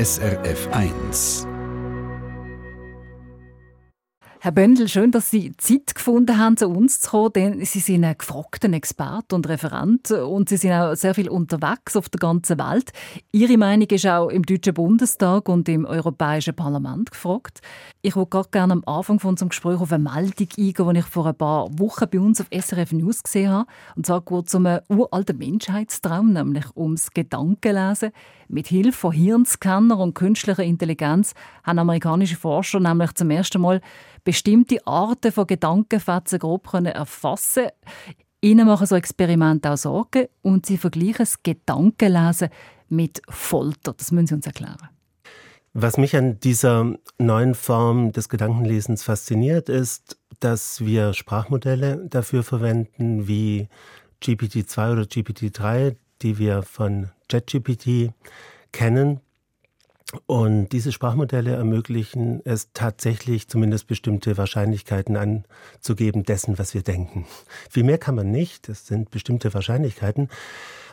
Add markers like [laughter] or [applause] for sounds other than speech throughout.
SRF 1. Herr Bündel, schön, dass Sie Zeit gefunden haben, zu uns zu kommen, denn Sie sind ein gefragter Experte und Referent und Sie sind auch sehr viel unterwegs auf der ganzen Welt. Ihre Meinung ist auch im Deutschen Bundestag und im Europäischen Parlament gefragt. Ich würde gerne am Anfang von unserem Gespräch auf eine Meldung eingehen, die ich vor ein paar Wochen bei uns auf SRF News gesehen habe. Und zwar geht es um einen uralten Menschheitstraum, nämlich ums Gedankenlesen. Mit Hilfe von Hirnscanner und künstlicher Intelligenz haben amerikanische Forscher nämlich zum ersten Mal bestimmte Arten von Gedankenfetzen grob können erfassen Ihnen machen so Experimente auch Sorgen und sie vergleichen das Gedankenlesen mit Folter. Das müssen Sie uns erklären. Was mich an dieser neuen Form des Gedankenlesens fasziniert, ist, dass wir Sprachmodelle dafür verwenden, wie GPT-2 oder GPT-3, die wir von JetGPT kennen, und diese Sprachmodelle ermöglichen es tatsächlich, zumindest bestimmte Wahrscheinlichkeiten anzugeben dessen, was wir denken. Viel mehr kann man nicht, das sind bestimmte Wahrscheinlichkeiten.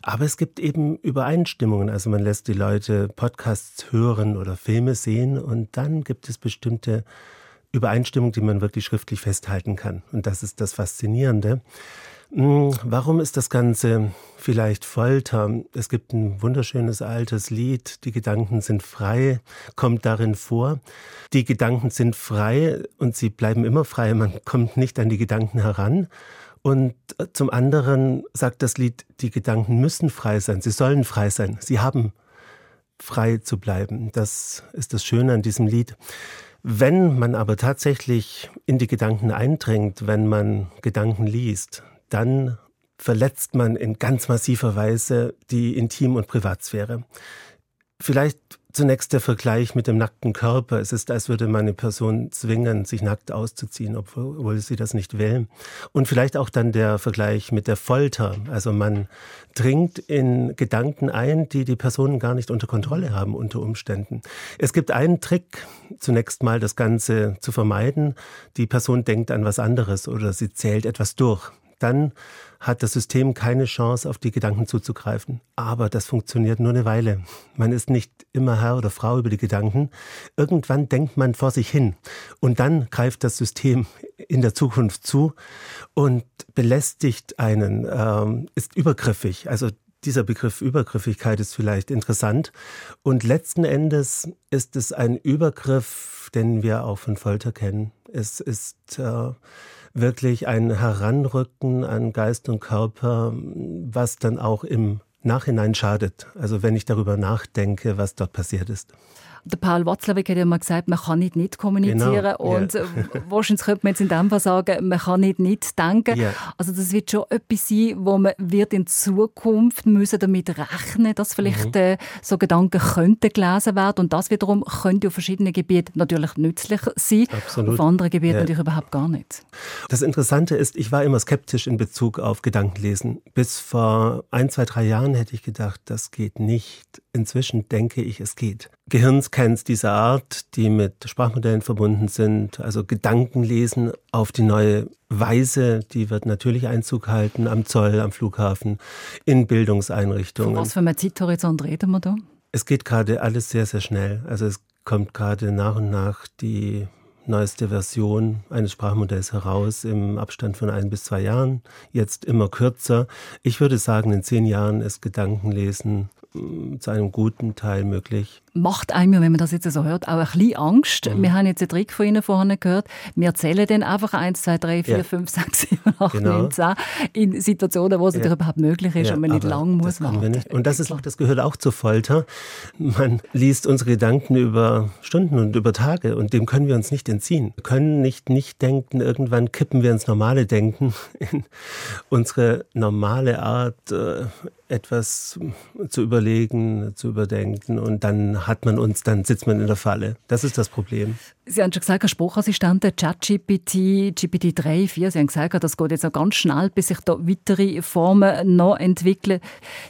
Aber es gibt eben Übereinstimmungen. Also man lässt die Leute Podcasts hören oder Filme sehen und dann gibt es bestimmte Übereinstimmungen, die man wirklich schriftlich festhalten kann. Und das ist das Faszinierende. Hm, warum ist das Ganze vielleicht Folter? Es gibt ein wunderschönes altes Lied, Die Gedanken sind frei, kommt darin vor. Die Gedanken sind frei und sie bleiben immer frei, man kommt nicht an die Gedanken heran. Und zum anderen sagt das Lied, die Gedanken müssen frei sein, sie sollen frei sein, sie haben frei zu bleiben. Das ist das Schöne an diesem Lied. Wenn man aber tatsächlich in die Gedanken eindringt, wenn man Gedanken liest, dann verletzt man in ganz massiver Weise die Intim- und Privatsphäre. Vielleicht zunächst der Vergleich mit dem nackten Körper. Es ist, als würde man eine Person zwingen, sich nackt auszuziehen, obwohl sie das nicht will. Und vielleicht auch dann der Vergleich mit der Folter. Also man dringt in Gedanken ein, die die Personen gar nicht unter Kontrolle haben unter Umständen. Es gibt einen Trick, zunächst mal das Ganze zu vermeiden. Die Person denkt an was anderes oder sie zählt etwas durch dann hat das System keine Chance, auf die Gedanken zuzugreifen. Aber das funktioniert nur eine Weile. Man ist nicht immer Herr oder Frau über die Gedanken. Irgendwann denkt man vor sich hin. Und dann greift das System in der Zukunft zu und belästigt einen, ähm, ist übergriffig. Also dieser Begriff Übergriffigkeit ist vielleicht interessant. Und letzten Endes ist es ein Übergriff, den wir auch von Folter kennen. Es ist äh, wirklich ein Heranrücken an Geist und Körper, was dann auch im Nachhinein schadet. Also wenn ich darüber nachdenke, was dort passiert ist. Der Paul Watzlawick hat ja mal gesagt, man kann nicht nicht kommunizieren genau. und ja. Äh, wahrscheinlich könnte man jetzt in dem Fall sagen, man kann nicht nicht denken. Ja. Also das wird schon etwas sein, wo man wird in Zukunft müssen damit rechnen, dass vielleicht mhm. äh, so Gedanken könnten gelesen werden und das wiederum könnte auf verschiedenen Gebieten natürlich nützlich sein, Absolut. auf anderen Gebieten ja. natürlich überhaupt gar nicht. Das Interessante ist, ich war immer skeptisch in Bezug auf Gedankenlesen. Bis vor ein, zwei, drei Jahren hätte ich gedacht, das geht nicht. Inzwischen denke ich, es geht. Gehirnscans dieser Art, die mit Sprachmodellen verbunden sind, also Gedankenlesen auf die neue Weise, die wird natürlich Einzug halten am Zoll, am Flughafen, in Bildungseinrichtungen. Von was für einen Zeithorizont reden wir da? Es geht gerade alles sehr, sehr schnell. Also es kommt gerade nach und nach die neueste Version eines Sprachmodells heraus im Abstand von ein bis zwei Jahren, jetzt immer kürzer. Ich würde sagen, in zehn Jahren ist Gedankenlesen zu einem guten Teil möglich macht einem, wenn man das jetzt so hört, auch ein bisschen Angst. Mhm. Wir haben jetzt einen Trick von Ihnen vorhin gehört. Wir zählen dann einfach 1, 2, 3, 4, ja. 5, 6, 7, 8, genau. 9, 10 in Situationen, wo es ja. überhaupt möglich ist ja, und man nicht lang muss warten. Und das, ist, das gehört auch zur Folter. Man liest unsere Gedanken über Stunden und über Tage und dem können wir uns nicht entziehen. Wir können nicht nicht denken. Irgendwann kippen wir ins normale Denken, [laughs] in unsere normale Art, äh, etwas zu überlegen, zu überdenken und dann hat man uns, dann sitzt man in der Falle. Das ist das Problem. Sie haben schon gesagt, ein Sprachassistenten, ChatGPT, GPT-3, 4, Sie haben gesagt, das geht jetzt noch ganz schnell, bis sich da weitere Formen noch entwickeln.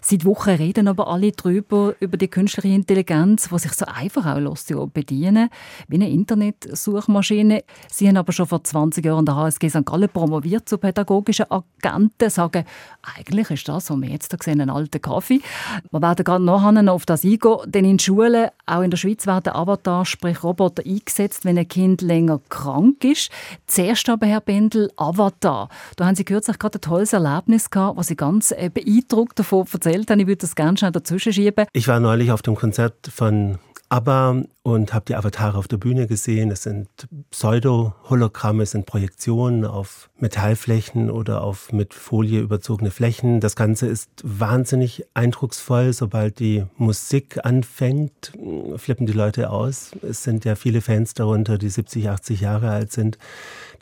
Seit Wochen reden aber alle darüber, über die künstliche Intelligenz, die sich so einfach auch lässt, ja, bedienen, wie eine Internetsuchmaschine. Sie haben aber schon vor 20 Jahren an der HSG St. Gallen promoviert zu pädagogischen Agenten, sagen, eigentlich ist das, was wir jetzt hier sehen, ein alter Kaffee. Wir werden werde gerade noch auf das eingehen, denn in Schulen, auch in der Schweiz, werden Avatar, sprich Roboter, eingesetzt, wenn ein Kind länger krank ist. Zuerst aber, Herr Bendel, Avatar. Da haben Sie kürzlich gerade ein tolles Erlebnis gehabt, was Sie ganz äh, beeindruckt davon erzählt haben. Ich würde das gerne schnell dazwischen schieben. Ich war neulich auf dem Konzert von aber und habe die Avatare auf der Bühne gesehen. Es sind Pseudo-Hologramme, es sind Projektionen auf Metallflächen oder auf mit Folie überzogene Flächen. Das Ganze ist wahnsinnig eindrucksvoll. Sobald die Musik anfängt, flippen die Leute aus. Es sind ja viele Fans darunter, die 70, 80 Jahre alt sind.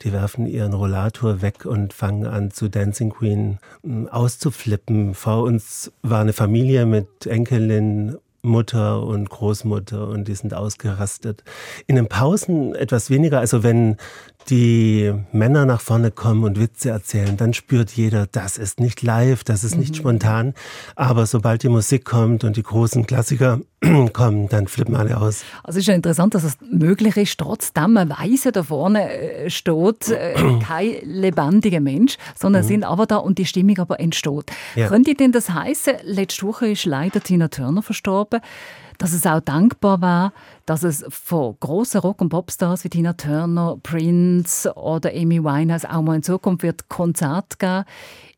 Die werfen ihren Rollator weg und fangen an zu Dancing Queen hm, auszuflippen. Vor uns war eine Familie mit Enkelin Mutter und Großmutter und die sind ausgerastet. In den Pausen etwas weniger, also wenn die Männer nach vorne kommen und Witze erzählen, dann spürt jeder, das ist nicht live, das ist nicht mhm. spontan. Aber sobald die Musik kommt und die großen Klassiker [clears throat] kommen, dann flippen alle aus. Also es ist ja interessant, dass es möglich ist, trotzdem ein Weise da vorne äh, steht, äh, [clears throat] kein lebendiger Mensch, sondern mhm. sind aber da und die Stimmung aber entsteht. Ja. Könnte denn das heißen, letzte Woche ist leider Tina Turner verstorben, dass es auch dankbar war, dass es von grossen Rock- und Popstars wie Tina Turner, Prince oder Amy Winehouse auch mal in Zukunft wird Konzert geben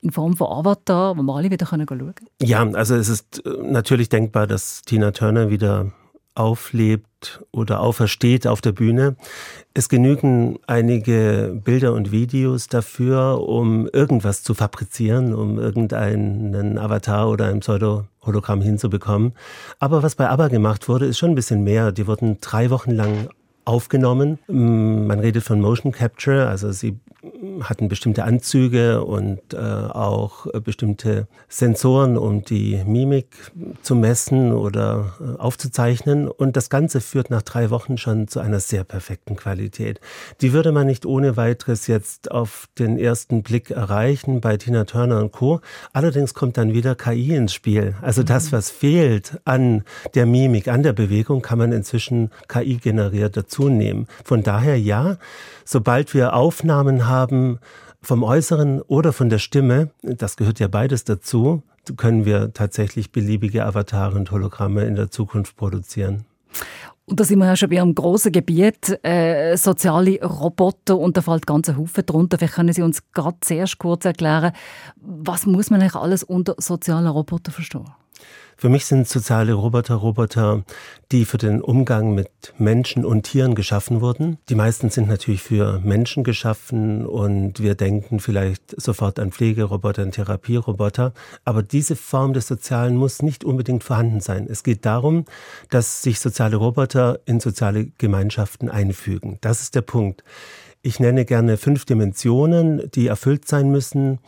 in Form von Avatar, wo wir alle wieder schauen können. Ja, also es ist äh, natürlich denkbar, dass Tina Turner wieder auflebt oder aufersteht auf der Bühne. Es genügen einige Bilder und Videos dafür, um irgendwas zu fabrizieren, um irgendeinen Avatar oder ein Pseudo-Hologramm hinzubekommen. Aber was bei ABBA gemacht wurde, ist schon ein bisschen mehr. Die wurden drei Wochen lang aufgenommen. Man redet von Motion Capture, also sie hatten bestimmte Anzüge und äh, auch bestimmte Sensoren, um die Mimik zu messen oder äh, aufzuzeichnen. Und das Ganze führt nach drei Wochen schon zu einer sehr perfekten Qualität. Die würde man nicht ohne weiteres jetzt auf den ersten Blick erreichen bei Tina Turner und Co. Allerdings kommt dann wieder KI ins Spiel. Also das, mhm. was fehlt an der Mimik, an der Bewegung, kann man inzwischen KI generiert dazu nehmen. Von daher ja, sobald wir Aufnahmen haben vom Äußeren oder von der Stimme, das gehört ja beides dazu, können wir tatsächlich beliebige Avatare und Hologramme in der Zukunft produzieren. Und da sind wir ja schon bei einem grossen Gebiet, äh, soziale Roboter, und da fällt ganz ein Haufen drunter. Vielleicht können Sie uns gerade zuerst kurz erklären, was muss man eigentlich alles unter sozialen Roboter verstehen? Für mich sind soziale Roboter Roboter, die für den Umgang mit Menschen und Tieren geschaffen wurden. Die meisten sind natürlich für Menschen geschaffen und wir denken vielleicht sofort an Pflegeroboter, an Therapieroboter. Aber diese Form des Sozialen muss nicht unbedingt vorhanden sein. Es geht darum, dass sich soziale Roboter in soziale Gemeinschaften einfügen. Das ist der Punkt. Ich nenne gerne fünf Dimensionen, die erfüllt sein müssen.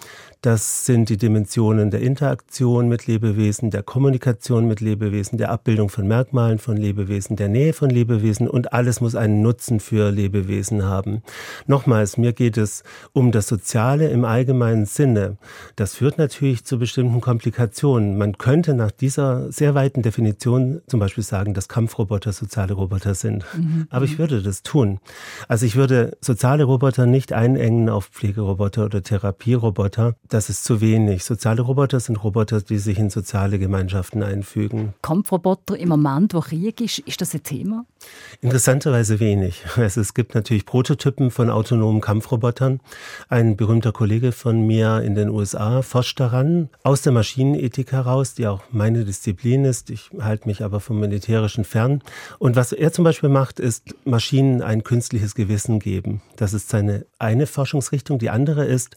Das sind die Dimensionen der Interaktion mit Lebewesen, der Kommunikation mit Lebewesen, der Abbildung von Merkmalen von Lebewesen, der Nähe von Lebewesen und alles muss einen Nutzen für Lebewesen haben. Nochmals, mir geht es um das Soziale im allgemeinen Sinne. Das führt natürlich zu bestimmten Komplikationen. Man könnte nach dieser sehr weiten Definition zum Beispiel sagen, dass Kampfroboter soziale Roboter sind. Mhm. Aber ich würde das tun. Also ich würde soziale Roboter nicht einengen auf Pflegeroboter oder Therapieroboter das ist zu wenig. Soziale Roboter sind Roboter, die sich in soziale Gemeinschaften einfügen. Kampfroboter im Moment, wo Krieg ist, ist das ein Thema? Interessanterweise wenig. Also es gibt natürlich Prototypen von autonomen Kampfrobotern. Ein berühmter Kollege von mir in den USA forscht daran, aus der Maschinenethik heraus, die auch meine Disziplin ist. Ich halte mich aber vom Militärischen fern. Und was er zum Beispiel macht, ist Maschinen ein künstliches Gewissen geben. Das ist seine eine Forschungsrichtung. Die andere ist,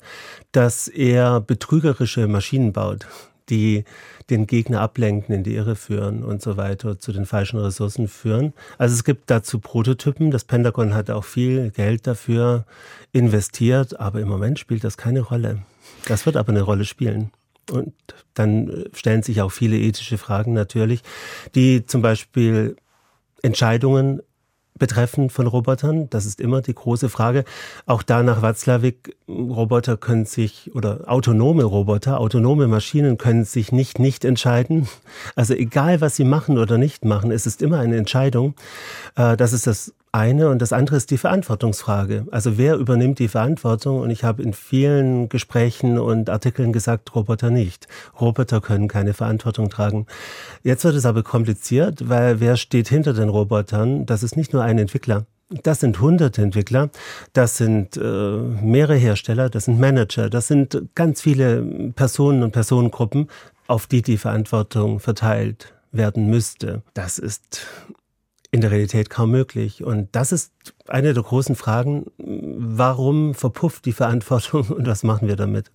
dass er er betrügerische Maschinen baut, die den Gegner ablenken, in die Irre führen und so weiter, zu den falschen Ressourcen führen. Also es gibt dazu Prototypen. Das Pentagon hat auch viel Geld dafür investiert, aber im Moment spielt das keine Rolle. Das wird aber eine Rolle spielen. Und dann stellen sich auch viele ethische Fragen natürlich, die zum Beispiel Entscheidungen Betreffen von Robotern. Das ist immer die große Frage. Auch da nach Watzlawick, Roboter können sich, oder autonome Roboter, autonome Maschinen können sich nicht nicht entscheiden. Also egal, was sie machen oder nicht machen, es ist immer eine Entscheidung. Äh, das ist das eine und das andere ist die Verantwortungsfrage. Also wer übernimmt die Verantwortung? Und ich habe in vielen Gesprächen und Artikeln gesagt, Roboter nicht. Roboter können keine Verantwortung tragen. Jetzt wird es aber kompliziert, weil wer steht hinter den Robotern? Das ist nicht nur ein Entwickler. Das sind hunderte Entwickler, das sind äh, mehrere Hersteller, das sind Manager, das sind ganz viele Personen und Personengruppen, auf die die Verantwortung verteilt werden müsste. Das ist in der Realität kaum möglich. Und das ist eine der großen Fragen. Warum verpufft die Verantwortung [laughs] und was machen wir damit?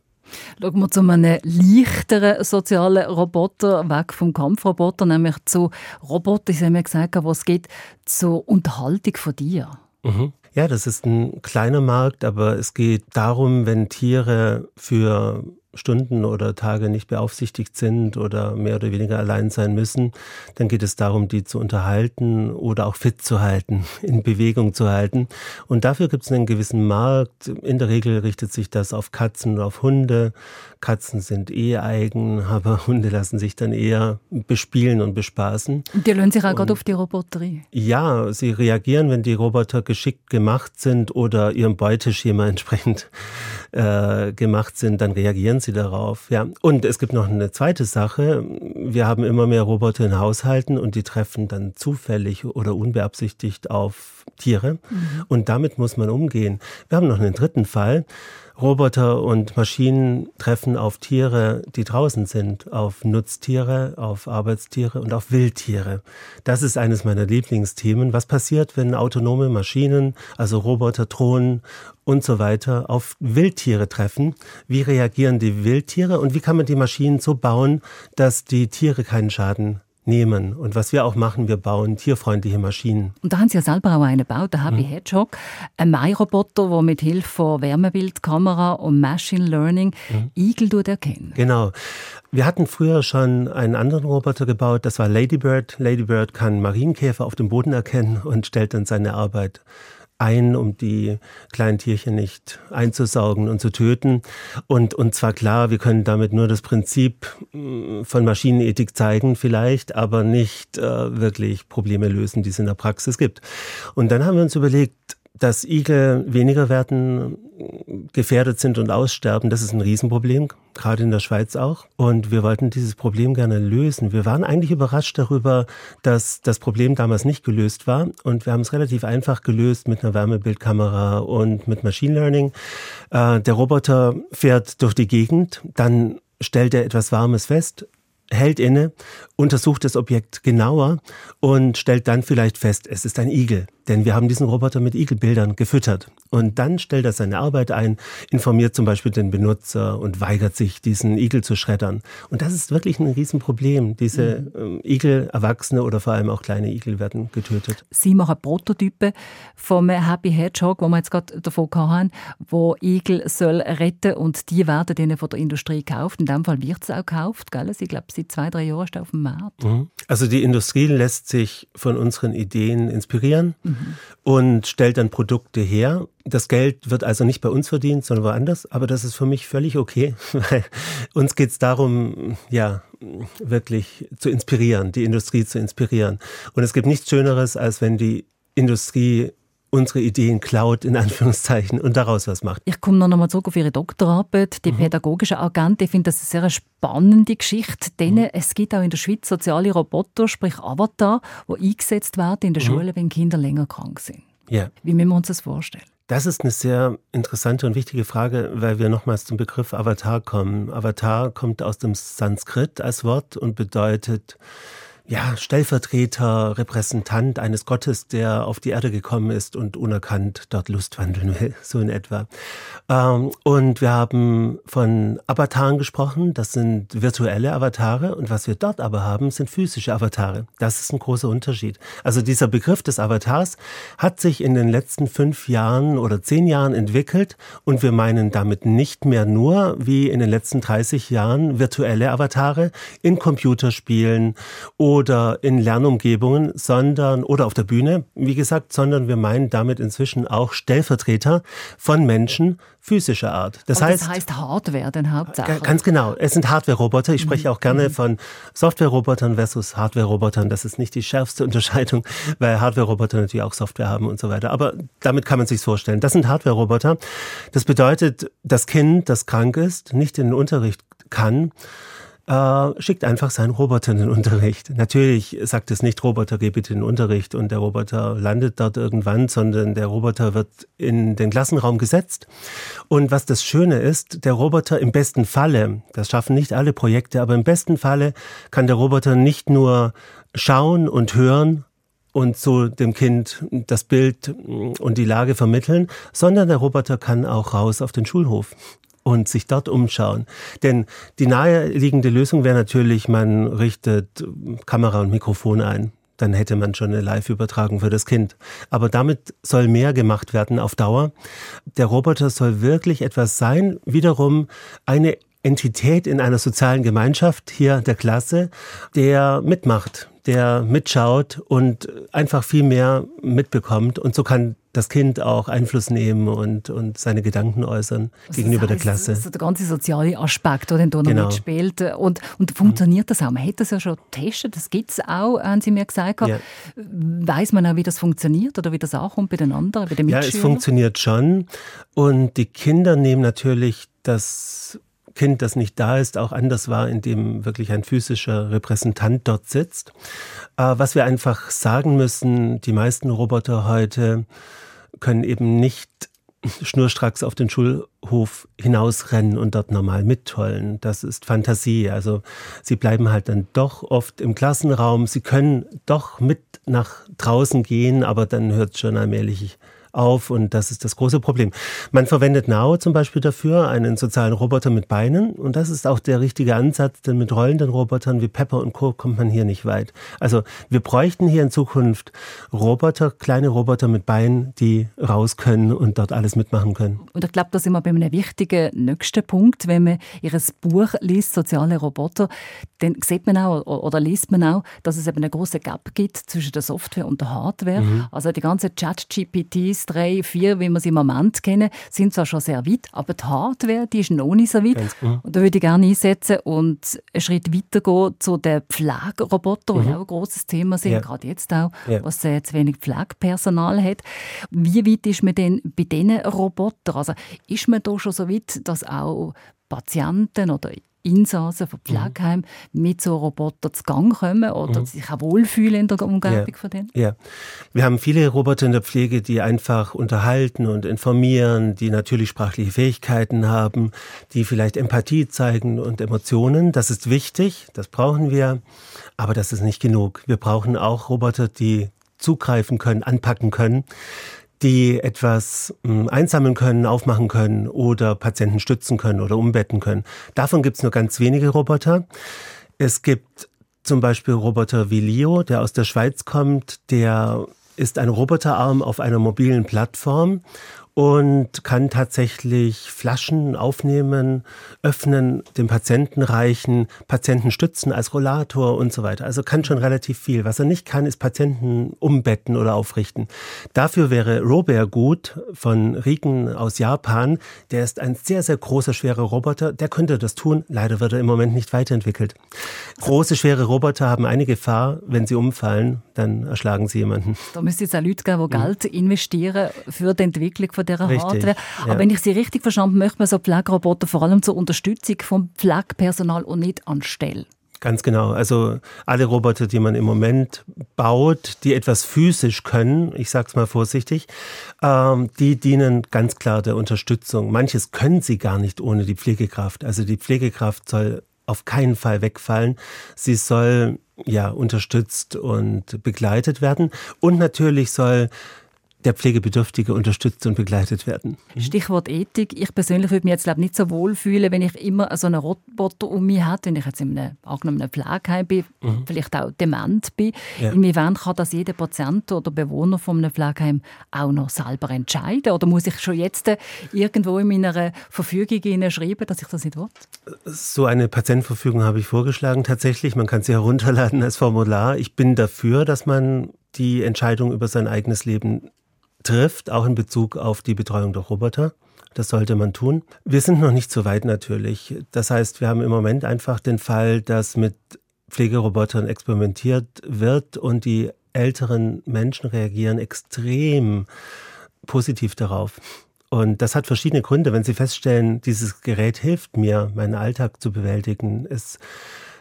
Schauen wir zu einem leichteren sozialen Roboter, weg vom Kampfroboter, nämlich zu Robotern, haben ja gesagt, wo es geht zur Unterhaltung von dir. Mhm. Ja, das ist ein kleiner Markt, aber es geht darum, wenn Tiere für Stunden oder Tage nicht beaufsichtigt sind oder mehr oder weniger allein sein müssen, dann geht es darum, die zu unterhalten oder auch fit zu halten, [laughs] in Bewegung zu halten. Und dafür gibt es einen gewissen Markt. In der Regel richtet sich das auf Katzen oder auf Hunde. Katzen sind eh eigen, [laughs] aber Hunde lassen sich dann eher bespielen und bespaßen. Die lösen sich auch gerade auf die Roboterie. Ja, sie reagieren, wenn die Roboter geschickt gemacht sind oder ihrem Beuteschema [laughs] entsprechend äh, gemacht sind, dann reagieren sie darauf. Ja. Und es gibt noch eine zweite Sache. Wir haben immer mehr Roboter in Haushalten und die treffen dann zufällig oder unbeabsichtigt auf Tiere. Mhm. Und damit muss man umgehen. Wir haben noch einen dritten Fall. Roboter und Maschinen treffen auf Tiere, die draußen sind, auf Nutztiere, auf Arbeitstiere und auf Wildtiere. Das ist eines meiner Lieblingsthemen. Was passiert, wenn autonome Maschinen, also Roboter, Drohnen und so weiter auf Wildtiere treffen? Wie reagieren die Wildtiere und wie kann man die Maschinen so bauen, dass die Tiere keinen Schaden nehmen. Und was wir auch machen, wir bauen tierfreundliche Maschinen. Und da haben Sie ja selber auch einen gebaut, der Happy mhm. Hedgehog. Ein Mai-Roboter, der mit Hilfe von Wärmebildkamera und Machine Learning mhm. Igel erkennen. Genau. Wir hatten früher schon einen anderen Roboter gebaut, das war Ladybird. Ladybird kann Marienkäfer auf dem Boden erkennen und stellt dann seine Arbeit ein, um die kleinen Tierchen nicht einzusaugen und zu töten. Und, und zwar klar, wir können damit nur das Prinzip mm, von Maschinenethik zeigen vielleicht, aber nicht äh, wirklich Probleme lösen, die es in der Praxis gibt. Und dann haben wir uns überlegt, dass Igel weniger werden, gefährdet sind und aussterben, das ist ein Riesenproblem, gerade in der Schweiz auch. Und wir wollten dieses Problem gerne lösen. Wir waren eigentlich überrascht darüber, dass das Problem damals nicht gelöst war. Und wir haben es relativ einfach gelöst mit einer Wärmebildkamera und mit Machine Learning. Äh, der Roboter fährt durch die Gegend, dann stellt er etwas Warmes fest, hält inne, untersucht das Objekt genauer und stellt dann vielleicht fest, es ist ein Igel. Denn wir haben diesen Roboter mit Igelbildern gefüttert. Und dann stellt er seine Arbeit ein, informiert zum Beispiel den Benutzer und weigert sich, diesen Igel zu schreddern. Und das ist wirklich ein Riesenproblem. Diese mhm. Ähm, Igel, Erwachsene oder vor allem auch kleine Igel werden getötet. Sie machen Prototypen vom Happy Hedgehog, wo wir jetzt gerade davon haben, wo Igel soll retten und die werden dann von der Industrie gekauft. In dem Fall wird es auch gekauft. Gell? Ich glaube, seit zwei, drei Jahren ist auf dem Markt. Mhm. Also die Industrie lässt sich von unseren Ideen inspirieren. Mhm und stellt dann Produkte her. Das Geld wird also nicht bei uns verdient, sondern woanders. Aber das ist für mich völlig okay, [laughs] weil uns geht es darum, ja, wirklich zu inspirieren, die Industrie zu inspirieren. Und es gibt nichts Schöneres, als wenn die Industrie unsere Ideen klaut, in Anführungszeichen, und daraus was macht. Ich komme noch einmal zurück auf Ihre Doktorarbeit, die mhm. pädagogische Agent. Ich finde das eine sehr spannende Geschichte, denn mhm. es gibt auch in der Schweiz soziale Roboter, sprich Avatar, die eingesetzt werden in der mhm. Schule, wenn Kinder länger krank sind. Ja. Wie müssen wir uns das vorstellen? Das ist eine sehr interessante und wichtige Frage, weil wir nochmals zum Begriff Avatar kommen. Avatar kommt aus dem Sanskrit als Wort und bedeutet ja, Stellvertreter, Repräsentant eines Gottes, der auf die Erde gekommen ist und unerkannt dort Lust wandeln will, [laughs] so in etwa. Ähm, und wir haben von Avataren gesprochen, das sind virtuelle Avatare und was wir dort aber haben, sind physische Avatare. Das ist ein großer Unterschied. Also dieser Begriff des Avatars hat sich in den letzten fünf Jahren oder zehn Jahren entwickelt und wir meinen damit nicht mehr nur wie in den letzten 30 Jahren virtuelle Avatare in Computerspielen oder oder in Lernumgebungen, sondern oder auf der Bühne, wie gesagt, sondern wir meinen damit inzwischen auch Stellvertreter von Menschen physischer Art. Das, heißt, das heißt Hardware, denn Hauptsache. Ganz genau. Es sind Hardware-Roboter. Ich spreche mhm. auch gerne mhm. von Software-Robotern versus Hardware-Robotern. Das ist nicht die schärfste Unterscheidung, weil Hardware-Roboter natürlich auch Software haben und so weiter. Aber damit kann man sich vorstellen. Das sind Hardware-Roboter. Das bedeutet, das Kind, das krank ist, nicht in den Unterricht kann, äh, schickt einfach seinen Roboter in den Unterricht. Natürlich sagt es nicht, Roboter, geh bitte in den Unterricht und der Roboter landet dort irgendwann, sondern der Roboter wird in den Klassenraum gesetzt. Und was das Schöne ist, der Roboter im besten Falle, das schaffen nicht alle Projekte, aber im besten Falle kann der Roboter nicht nur schauen und hören, und so dem Kind das Bild und die Lage vermitteln, sondern der Roboter kann auch raus auf den Schulhof und sich dort umschauen. Denn die naheliegende Lösung wäre natürlich, man richtet Kamera und Mikrofon ein. Dann hätte man schon eine Live-Übertragung für das Kind. Aber damit soll mehr gemacht werden auf Dauer. Der Roboter soll wirklich etwas sein, wiederum eine Entität in einer sozialen Gemeinschaft hier der Klasse, der mitmacht, der mitschaut und einfach viel mehr mitbekommt. Und so kann das Kind auch Einfluss nehmen und, und seine Gedanken äußern also gegenüber das heißt, der Klasse. Also der ganze soziale Aspekt, der da noch genau. mitspielt. Und, und funktioniert das auch? Man hat das ja schon getestet, das gibt es auch, haben Sie mir gesagt. Ja. Weiß man auch, wie das funktioniert oder wie das auch kommt bei den anderen, bei den Ja, es funktioniert schon. Und die Kinder nehmen natürlich das Kind, das nicht da ist, auch anders wahr, indem wirklich ein physischer Repräsentant dort sitzt. Äh, was wir einfach sagen müssen, die meisten Roboter heute können eben nicht [laughs] schnurstracks auf den Schulhof hinausrennen und dort normal mittollen. Das ist Fantasie. Also sie bleiben halt dann doch oft im Klassenraum. Sie können doch mit nach draußen gehen, aber dann hört es schon allmählich auf und das ist das große Problem. Man verwendet Now zum Beispiel dafür einen sozialen Roboter mit Beinen und das ist auch der richtige Ansatz, denn mit rollenden Robotern wie Pepper und Co. kommt man hier nicht weit. Also wir bräuchten hier in Zukunft Roboter, kleine Roboter mit Beinen, die raus können und dort alles mitmachen können. Und ich glaube, da sind wir bei einem wichtigen nächsten Punkt, wenn man Ihr Buch liest, Soziale Roboter, dann sieht man auch oder liest man auch, dass es eben einen großen Gap gibt zwischen der Software und der Hardware. Mhm. Also die ganze Chat-GPTs, drei, vier, wie wir sie im Moment kennen, sind zwar schon sehr weit, aber die Hardware, die ist noch nicht so weit. Genau. Und da würde ich gerne einsetzen und einen Schritt weiter gehen zu den Pflegerobotern, mhm. die auch ein grosses Thema sind, ja. gerade jetzt auch, ja. was äh, zu wenig Pflegepersonal hat. Wie weit ist man denn bei diesen Robotern? Also ist man da schon so weit, dass auch Patienten oder Insassen von Pflegeheimen mhm. mit so Robotern zu Gang kommen oder mhm. sich auch wohlfühlen in der Umgebung ja. von denen? Ja, wir haben viele Roboter in der Pflege, die einfach unterhalten und informieren, die natürlich sprachliche Fähigkeiten haben, die vielleicht Empathie zeigen und Emotionen. Das ist wichtig, das brauchen wir, aber das ist nicht genug. Wir brauchen auch Roboter, die zugreifen können, anpacken können die etwas hm, einsammeln können, aufmachen können oder Patienten stützen können oder umbetten können. Davon gibt es nur ganz wenige Roboter. Es gibt zum Beispiel Roboter wie Leo, der aus der Schweiz kommt, der ist ein Roboterarm auf einer mobilen Plattform und kann tatsächlich Flaschen aufnehmen, öffnen, dem Patienten reichen, Patienten stützen als Rollator und so weiter. Also kann schon relativ viel. Was er nicht kann, ist Patienten umbetten oder aufrichten. Dafür wäre Robert gut von Riken aus Japan. Der ist ein sehr, sehr großer, schwerer Roboter. Der könnte das tun. Leider wird er im Moment nicht weiterentwickelt. Große, schwere Roboter haben eine Gefahr. Wenn sie umfallen, dann erschlagen sie jemanden. Da müsste es auch Leute geben, die. Geld investieren für die Entwicklung von dieser richtig, Hardware. Aber ja. wenn ich Sie richtig verstanden habe, möchte man so Pflegeroboter vor allem zur Unterstützung vom Pflegepersonal und nicht anstellen. Ganz genau. Also alle Roboter, die man im Moment baut, die etwas physisch können, ich sage es mal vorsichtig, ähm, die dienen ganz klar der Unterstützung. Manches können sie gar nicht ohne die Pflegekraft. Also die Pflegekraft soll auf keinen Fall wegfallen. Sie soll ja unterstützt und begleitet werden und natürlich soll der Pflegebedürftige unterstützt und begleitet werden. Mhm. Stichwort Ethik. Ich persönlich würde mich jetzt glaube nicht so wohl fühlen, wenn ich immer so einen Roboter um mich hätte, wenn ich jetzt in einem angenommenen Pflegeheim bin, mhm. vielleicht auch dement bin. Ja. Inwiefern kann das jeder Patient oder Bewohner von einem Pflegeheim auch noch selber entscheiden? Oder muss ich schon jetzt irgendwo in meiner Verfügung schreiben, dass ich das nicht will? So eine Patientenverfügung habe ich vorgeschlagen tatsächlich. Man kann sie herunterladen als Formular. Ich bin dafür, dass man die Entscheidung über sein eigenes Leben trifft, auch in Bezug auf die Betreuung der Roboter. Das sollte man tun. Wir sind noch nicht so weit natürlich. Das heißt, wir haben im Moment einfach den Fall, dass mit Pflegerobotern experimentiert wird und die älteren Menschen reagieren extrem positiv darauf. Und das hat verschiedene Gründe. Wenn Sie feststellen, dieses Gerät hilft mir, meinen Alltag zu bewältigen, es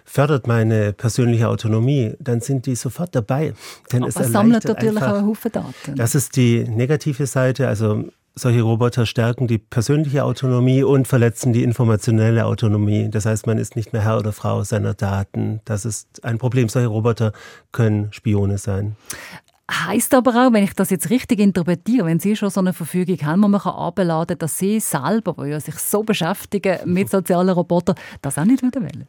fördert meine persönliche Autonomie, dann sind die sofort dabei. Denn Aber es sammelt natürlich einfach, auch einen Haufen Daten. Das ist die negative Seite. Also solche Roboter stärken die persönliche Autonomie und verletzen die informationelle Autonomie. Das heißt, man ist nicht mehr Herr oder Frau seiner Daten. Das ist ein Problem. Solche Roboter können Spione sein. Heißt aber auch, wenn ich das jetzt richtig interpretiere, wenn Sie schon so eine Verfügung haben, wo man kann abladen, dass Sie selber, die sich so beschäftigen mit sozialen Robotern, das auch nicht wollen.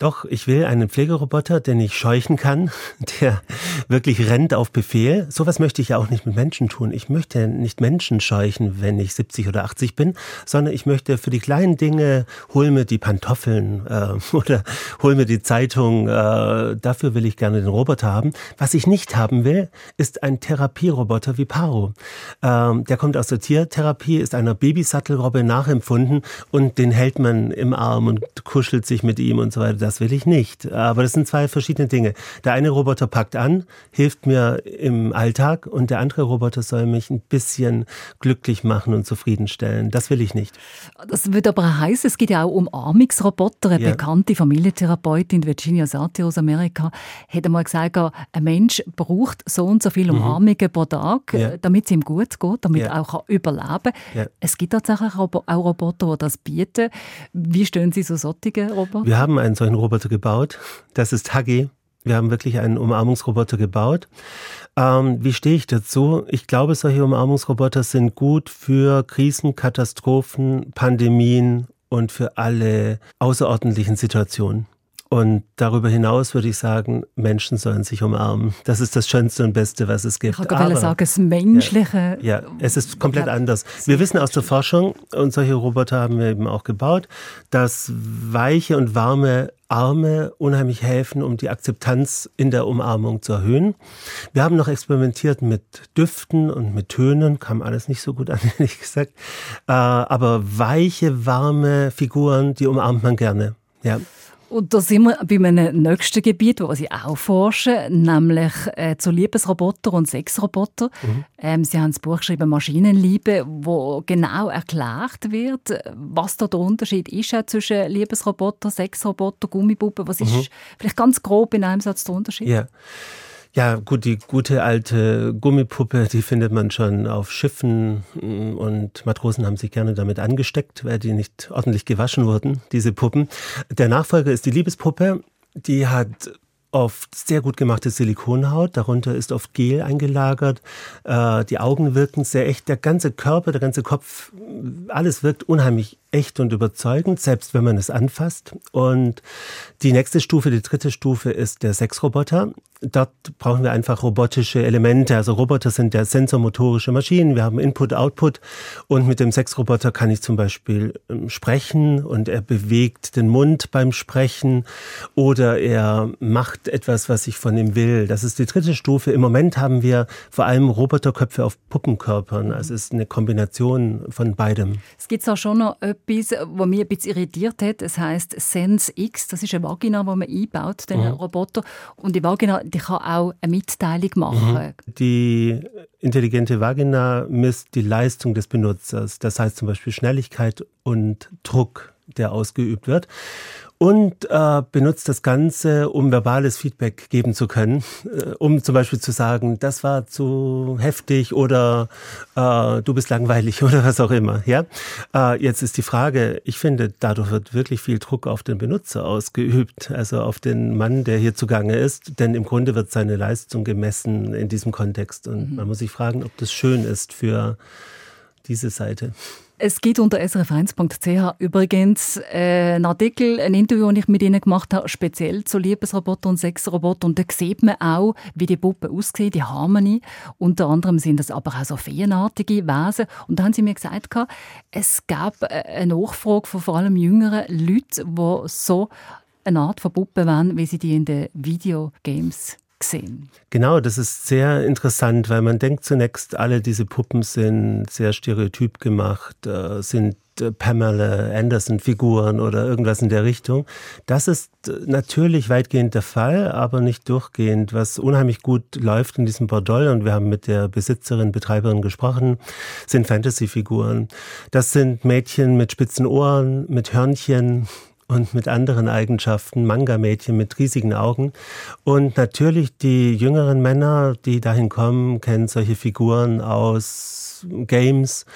Doch, ich will einen Pflegeroboter, den ich scheuchen kann, [laughs] der wirklich rennt auf Befehl. Sowas möchte ich ja auch nicht mit Menschen tun. Ich möchte nicht Menschen scheuchen, wenn ich 70 oder 80 bin, sondern ich möchte für die kleinen Dinge, hol mir die Pantoffeln äh, [laughs] oder hol mir die Zeitung. Äh, dafür will ich gerne den Roboter haben. Was ich nicht haben will, ist ein Therapieroboter wie Paro. Ähm, der kommt aus der Tiertherapie, ist einer Babysattelrobbe nachempfunden und den hält man im Arm und kuschelt sich mit ihm und so weiter das will ich nicht. Aber das sind zwei verschiedene Dinge. Der eine Roboter packt an, hilft mir im Alltag und der andere Roboter soll mich ein bisschen glücklich machen und zufriedenstellen. Das will ich nicht. Das würde aber heißen, es geht ja auch um Umarmungsroboter. Eine ja. bekannte Familientherapeutin, Virginia Satir aus Amerika, hat einmal gesagt, ein Mensch braucht so und so viele mhm. Umarmungen mhm. pro Tag, ja. damit es ihm gut geht, damit ja. er auch überleben kann. Es gibt tatsächlich auch Roboter, die das bieten. Wie stehen Sie so solche Roboter? Wir haben einen solchen Roboter gebaut. Das ist Huggy. Wir haben wirklich einen Umarmungsroboter gebaut. Ähm, wie stehe ich dazu? Ich glaube, solche Umarmungsroboter sind gut für Krisen, Katastrophen, Pandemien und für alle außerordentlichen Situationen. Und darüber hinaus würde ich sagen, Menschen sollen sich umarmen. Das ist das Schönste und Beste, was es gibt. Ich kann sagen, das Menschliche. Ja, ja, es ist komplett anders. Wir wissen aus der Forschung, und solche Roboter haben wir eben auch gebaut, dass weiche und warme Arme unheimlich helfen, um die Akzeptanz in der Umarmung zu erhöhen. Wir haben noch experimentiert mit Düften und mit Tönen, kam alles nicht so gut an, [laughs] ehrlich gesagt. Äh, aber weiche, warme Figuren, die umarmt man gerne. Ja. Und da sind wir bei einem nächsten Gebiet, wo Sie auch forschen, nämlich äh, zu Liebesroboter und Sexroboter. Mhm. Ähm, Sie haben das Buch geschrieben Maschinenliebe, wo genau erklärt wird, was da der Unterschied ist auch zwischen Liebesroboter, Sexroboter, Gummipuppen. Was ist mhm. vielleicht ganz grob in einem Satz der Unterschied? Ja. Ja, gut, die gute alte Gummipuppe, die findet man schon auf Schiffen mm, und Matrosen haben sich gerne damit angesteckt, weil die nicht ordentlich gewaschen wurden, diese Puppen. Der Nachfolger ist die Liebespuppe. Die hat oft sehr gut gemachte Silikonhaut, darunter ist oft Gel eingelagert. Äh, die Augen wirken sehr echt, der ganze Körper, der ganze Kopf, alles wirkt unheimlich echt und überzeugend, selbst wenn man es anfasst. Und die nächste Stufe, die dritte Stufe ist der Sexroboter. Dort brauchen wir einfach robotische Elemente. Also Roboter sind ja sensormotorische Maschinen. Wir haben Input, Output. Und mit dem Sexroboter kann ich zum Beispiel ähm, sprechen und er bewegt den Mund beim Sprechen oder er macht etwas, was ich von ihm will. Das ist die dritte Stufe. Im Moment haben wir vor allem Roboterköpfe auf Puppenkörpern. Also es ist eine Kombination von beidem. Es gibt auch schon noch etwas, was mich ein bisschen irritiert hat. Es heißt Sense X. Das ist eine Vagina, die man einbaut, den mhm. Roboter. Und die Vagina, die kann auch eine Mitteilung machen. Mhm. Die intelligente Vagina misst die Leistung des Benutzers. Das heißt zum Beispiel Schnelligkeit und Druck, der ausgeübt wird. Und äh, benutzt das Ganze, um verbales Feedback geben zu können, äh, um zum Beispiel zu sagen, das war zu heftig oder äh, du bist langweilig [laughs] oder was auch immer. Ja, äh, jetzt ist die Frage. Ich finde, dadurch wird wirklich viel Druck auf den Benutzer ausgeübt, also auf den Mann, der hier zugange ist, denn im Grunde wird seine Leistung gemessen in diesem Kontext und mhm. man muss sich fragen, ob das schön ist für diese Seite. Es gibt unter srf1.ch übrigens äh, einen Artikel, ein Interview, das ich mit Ihnen gemacht habe, speziell zu Liebesroboter und Sexroboter. Und da sieht man auch, wie die Puppen aussehen, die Harmonie. Unter anderem sind das aber auch so feenartige Wesen. Und da haben Sie mir gesagt, es gab äh, eine Nachfrage von vor allem jüngeren Leuten, die so eine Art von Puppen waren, wie sie die in den Videogames gesehen. Genau, das ist sehr interessant, weil man denkt zunächst, alle diese Puppen sind sehr stereotyp gemacht, äh, sind äh, Pamela Anderson-Figuren oder irgendwas in der Richtung. Das ist äh, natürlich weitgehend der Fall, aber nicht durchgehend. Was unheimlich gut läuft in diesem Bordell, und wir haben mit der Besitzerin, Betreiberin gesprochen, sind Fantasy-Figuren. Das sind Mädchen mit spitzen Ohren, mit Hörnchen, und mit anderen Eigenschaften, Manga-Mädchen mit riesigen Augen. Und natürlich die jüngeren Männer, die dahin kommen, kennen solche Figuren aus Games,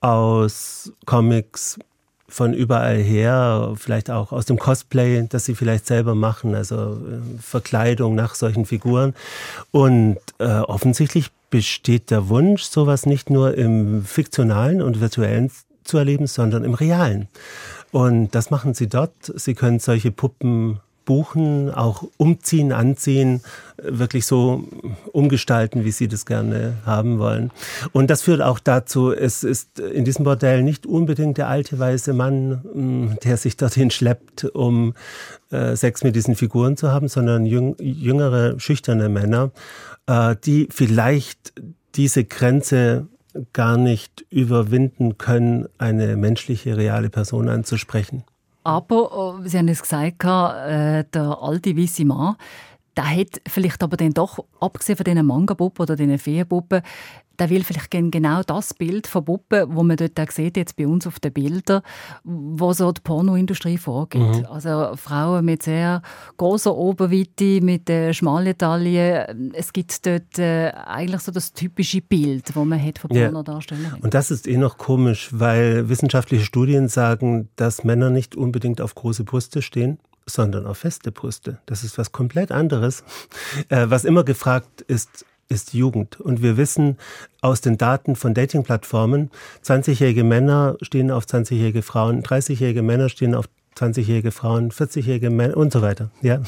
aus Comics, von überall her, vielleicht auch aus dem Cosplay, das sie vielleicht selber machen, also äh, Verkleidung nach solchen Figuren. Und äh, offensichtlich besteht der Wunsch, sowas nicht nur im fiktionalen und virtuellen zu erleben, sondern im realen. Und das machen sie dort. Sie können solche Puppen buchen, auch umziehen, anziehen, wirklich so umgestalten, wie sie das gerne haben wollen. Und das führt auch dazu, es ist in diesem Bordell nicht unbedingt der alte weiße Mann, mm, der sich dorthin schleppt, um äh, Sex mit diesen Figuren zu haben, sondern jüngere, schüchterne Männer, äh, die vielleicht diese Grenze gar nicht überwinden können, eine menschliche, reale Person anzusprechen. Aber, äh, Sie haben es gesagt, äh, der alte weiße Mann, der hat vielleicht aber dann doch, abgesehen von diesen Manga-Puppen oder diesen Feenpuppen, der will vielleicht genau das Bild von Puppen, wo man dort auch sieht, jetzt bei uns auf den Bildern, wo so die Pornoindustrie vorgeht. Mhm. Also Frauen mit sehr großer Oberweite, mit äh, schmalen Taillen. Es gibt dort äh, eigentlich so das typische Bild, das man hat von Pornodarstellern. Ja. Und das ist eh noch komisch, weil wissenschaftliche Studien sagen, dass Männer nicht unbedingt auf große Brüste stehen sondern auf feste Brüste. Das ist was komplett anderes. [laughs] Äh, was immer gefragt ist, ist Jugend. Und wir wissen aus den Daten von Dating-Plattformen, 20-jährige Männer stehen auf 20-jährige Frauen, 30-jährige Männer stehen auf 20-jährige Frauen, 40-jährige Männer und so weiter. Ja,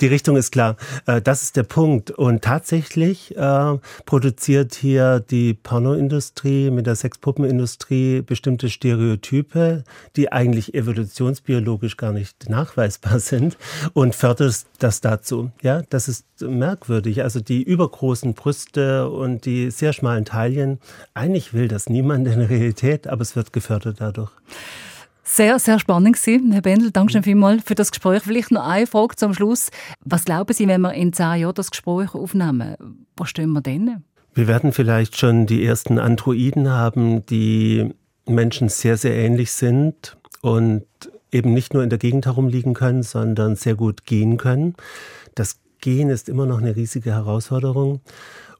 die Richtung ist klar. Äh, das ist der Punkt. Und tatsächlich äh, produziert hier die Pornoindustrie mit der Sexpuppenindustrie bestimmte Stereotype, die eigentlich evolutionsbiologisch gar nicht nachweisbar sind und fördert das dazu. Ja, das ist merkwürdig. Also die übergroßen Brüste und die sehr schmalen Taillen. Eigentlich will das niemand in der Realität, aber es wird gefördert dadurch. Sehr, sehr spannend gewesen, Herr Bendel. Danke schön vielmals für das Gespräch. Vielleicht noch eine Frage zum Schluss. Was glauben Sie, wenn wir in zehn Jahren das Gespräch aufnehmen? Wo stehen wir denn? Wir werden vielleicht schon die ersten Androiden haben, die Menschen sehr, sehr ähnlich sind und eben nicht nur in der Gegend herumliegen können, sondern sehr gut gehen können. Das Gehen ist immer noch eine riesige Herausforderung.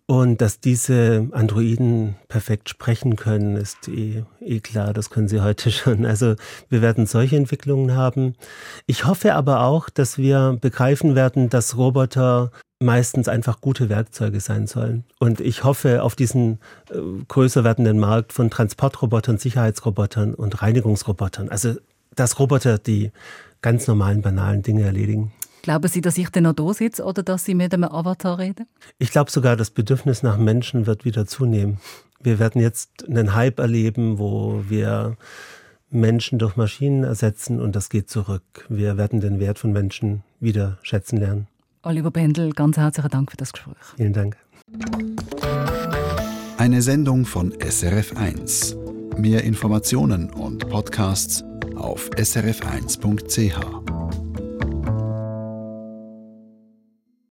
Und dass diese Androiden perfekt sprechen können, ist eh, eh, klar, das können sie heute [laughs] schon. Also wir werden solche Entwicklungen haben. Ich hoffe aber auch, dass wir begreifen werden, dass Roboter meistens einfach gute Werkzeuge sein sollen. Und ich hoffe auf diesen äh, größer werdenden Markt von Transportrobotern, Sicherheitsrobotern und Reinigungsrobotern. Also dass Roboter die ganz normalen, banalen Dinge erledigen. Glauben Sie, dass ich denn noch da sitze oder dass Sie mit einem Avatar reden? Ich glaube sogar, das Bedürfnis nach Menschen wird wieder zunehmen. Wir werden jetzt einen Hype erleben, wo wir Menschen durch Maschinen ersetzen und das geht zurück. Wir werden den Wert von Menschen wieder schätzen lernen. Oliver Pendel, ganz herzlichen Dank für das Gespräch. Vielen Dank. Eine Sendung von SRF1. Mehr Informationen und Podcasts auf srf1.ch.